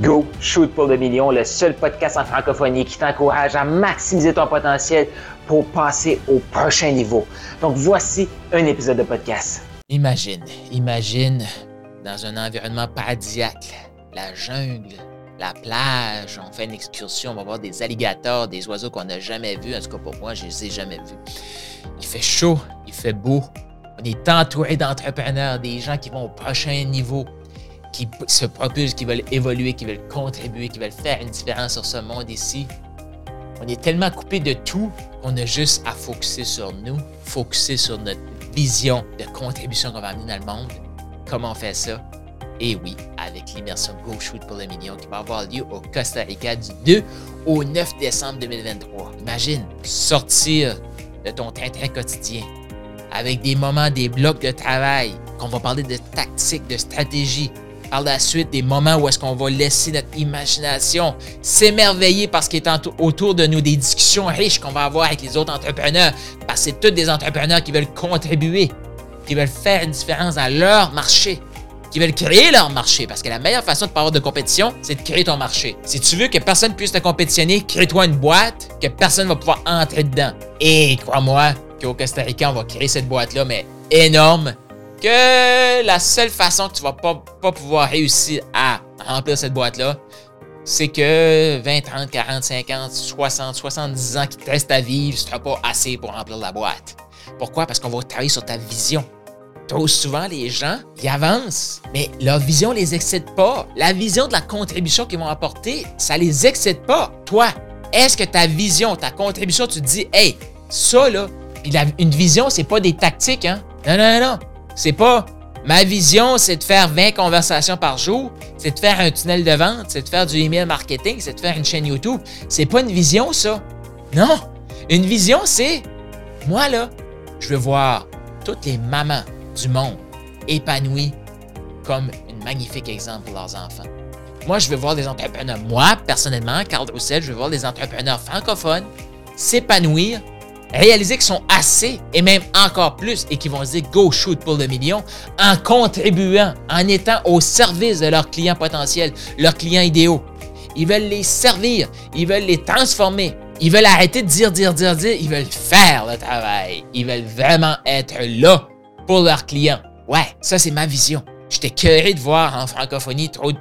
Go Shoot pour le million, le seul podcast en francophonie qui t'encourage à maximiser ton potentiel pour passer au prochain niveau. Donc voici un épisode de podcast. Imagine, imagine dans un environnement paradisiaque, la jungle, la plage, on fait une excursion, on va voir des alligators, des oiseaux qu'on n'a jamais vus. En tout cas, pour moi, je ne les ai jamais vus. Il fait chaud, il fait beau. On est entouré d'entrepreneurs, des gens qui vont au prochain niveau, qui se propulsent, qui veulent évoluer, qui veulent contribuer, qui veulent faire une différence sur ce monde ici. On est tellement coupé de tout qu'on a juste à focuser sur nous, focuser sur notre vision de contribution qu'on va amener dans le monde. Comment on fait ça? Et oui, avec l'immersion Go Shoot pour le million qui va avoir lieu au Costa Rica du 2 au 9 décembre 2023. Imagine sortir de ton train-train quotidien avec des moments, des blocs de travail, qu'on va parler de tactique, de stratégie, par la suite des moments où est-ce qu'on va laisser notre imagination s'émerveiller parce qu'il est autour de nous des discussions riches qu'on va avoir avec les autres entrepreneurs, parce que c'est tous des entrepreneurs qui veulent contribuer, qui veulent faire une différence dans leur marché, qui veulent créer leur marché. Parce que la meilleure façon de pas avoir de compétition, c'est de créer ton marché. Si tu veux que personne puisse te compétitionner, crée-toi une boîte que personne va pouvoir entrer dedans. Et crois-moi qu'au Costa Rica, on va créer cette boîte-là, mais énorme, que la seule façon que tu vas pas, pouvoir réussir à remplir cette boîte-là, c'est que 20, 30, 40, 50, 60, 70 ans qui te restent à vivre, ce sera pas assez pour remplir la boîte. Pourquoi? Parce qu'on va travailler sur ta vision. Trop souvent, les gens, ils avancent, mais leur vision les excède pas. La vision de la contribution qu'ils vont apporter, ça les excède pas. Toi, est-ce que ta vision, ta contribution, tu te dis, hey, ça là, une vision, c'est pas des tactiques, hein? Non, non, non. C'est pas ma vision, c'est de faire 20 conversations par jour, c'est de faire un tunnel de vente, c'est de faire du email marketing, c'est de faire une chaîne YouTube. C'est pas une vision, ça. Non. Une vision, c'est moi, là, je veux voir toutes les mamans du monde épanouies comme un magnifique exemple pour leurs enfants. Moi, je veux voir des entrepreneurs, moi, personnellement, Carl Roussel, je veux voir des entrepreneurs francophones s'épanouir réaliser qu'ils sont assez et même encore plus et qu'ils vont se dire go shoot pour le million en contribuant, en étant au service de leurs clients potentiels, leurs clients idéaux. Ils veulent les servir, ils veulent les transformer, ils veulent arrêter de dire, dire, dire, dire, ils veulent faire le travail. Ils veulent vraiment être là pour leurs clients. Ouais, ça c'est ma vision. J'étais curieux de voir en francophonie trop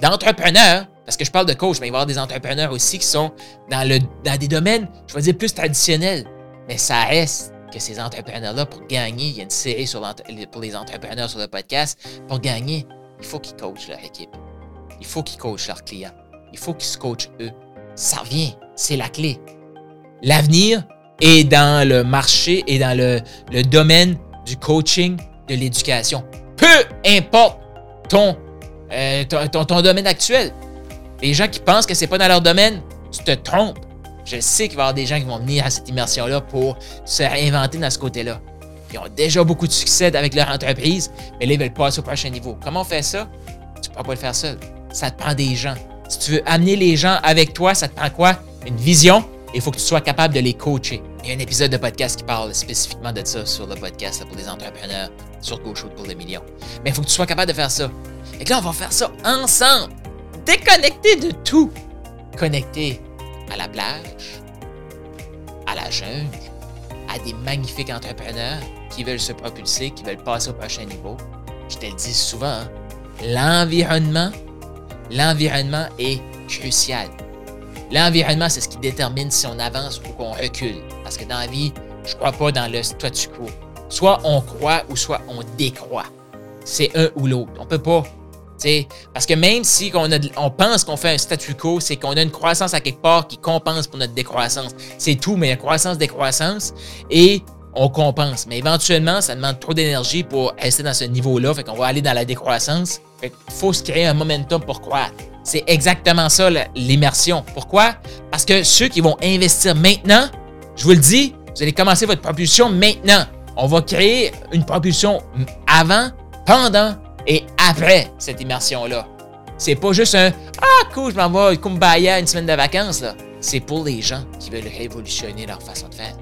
d'entrepreneurs parce que je parle de coach, mais il va y avoir des entrepreneurs aussi qui sont dans, le, dans des domaines, je vais dire, plus traditionnels. Mais ça reste que ces entrepreneurs-là, pour gagner, il y a une série pour les entrepreneurs sur le podcast, pour gagner, il faut qu'ils coachent leur équipe. Il faut qu'ils coachent leurs clients. Il faut qu'ils se coachent eux. Ça revient, c'est la clé. L'avenir est dans le marché et dans le, domaine du coaching, de l'éducation. Peu importe ton, euh, ton, ton, domaine actuel. Les gens qui pensent que c'est pas dans leur domaine, tu te trompes. Je sais qu'il va y avoir des gens qui vont venir à cette immersion-là pour se réinventer dans ce côté-là. Ils ont déjà beaucoup de succès avec leur entreprise, mais là, ils veulent passer au prochain niveau. Comment on fait ça? Tu ne peux pas le faire seul. Ça te prend des gens. Si tu veux amener les gens avec toi, ça te prend quoi? Une vision. Il faut que tu sois capable de les coacher. Il y a un épisode de podcast qui parle spécifiquement de ça sur le podcast pour les entrepreneurs, sur GoShoot pour les millions. Mais il faut que tu sois capable de faire ça. Et là, on va faire ça ensemble. Déconnecté de tout. Connecté à la plage, à la jungle, à des magnifiques entrepreneurs qui veulent se propulser, qui veulent passer au prochain niveau. Je te le dis souvent, hein, l'environnement, l'environnement est crucial. L'environnement, c'est ce qui détermine si on avance ou qu'on recule. Parce que dans la vie, je ne crois pas dans le statu quo. Soit on croit ou soit on décroît. C'est un ou l'autre. On ne peut pas parce que même si on, pense qu'on fait un statu quo, c'est qu'on a une croissance à quelque part qui compense pour notre décroissance. C'est tout, mais il y a croissance, décroissance et on compense. Mais éventuellement, ça demande trop d'énergie pour rester dans ce niveau-là. Fait qu'on va aller dans la décroissance. Fait qu'il faut se créer un momentum pour croître. C'est exactement ça, l'immersion. Pourquoi? Parce que ceux qui vont investir maintenant, je vous le dis, vous allez commencer votre propulsion maintenant. On va créer une propulsion avant, pendant et après cette immersion-là. C'est pas juste un Ah, cool, je m'en vais kumbaya une semaine de vacances. C'est pour les gens qui veulent révolutionner leur façon de faire,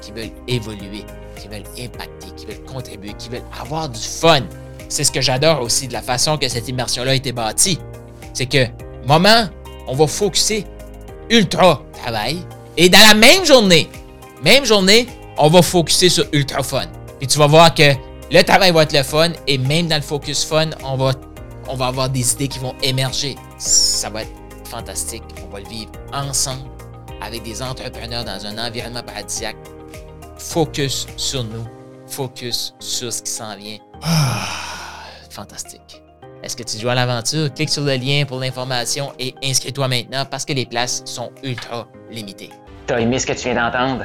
qui veulent évoluer, qui veulent impacter, qui veulent contribuer, qui veulent avoir du fun. C'est ce que j'adore aussi de la façon que cette immersion-là a été bâtie. C'est que moment, on va focuser ultra travail. Et dans la même journée, même journée, on va focuser sur ultra fun. Puis tu vas voir que le travail va être le fun et même dans le focus fun, on va, on va avoir des idées qui vont émerger. Ça va être fantastique. On va le vivre ensemble avec des entrepreneurs dans un environnement paradisiaque. Focus sur nous. Focus sur ce qui s'en vient. Ah, fantastique. Est-ce que tu joues à l'aventure? Clique sur le lien pour l'information et inscris-toi maintenant parce que les places sont ultra limitées. T'as aimé ce que tu viens d'entendre?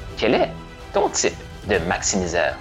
quel est ton type de maximiseur?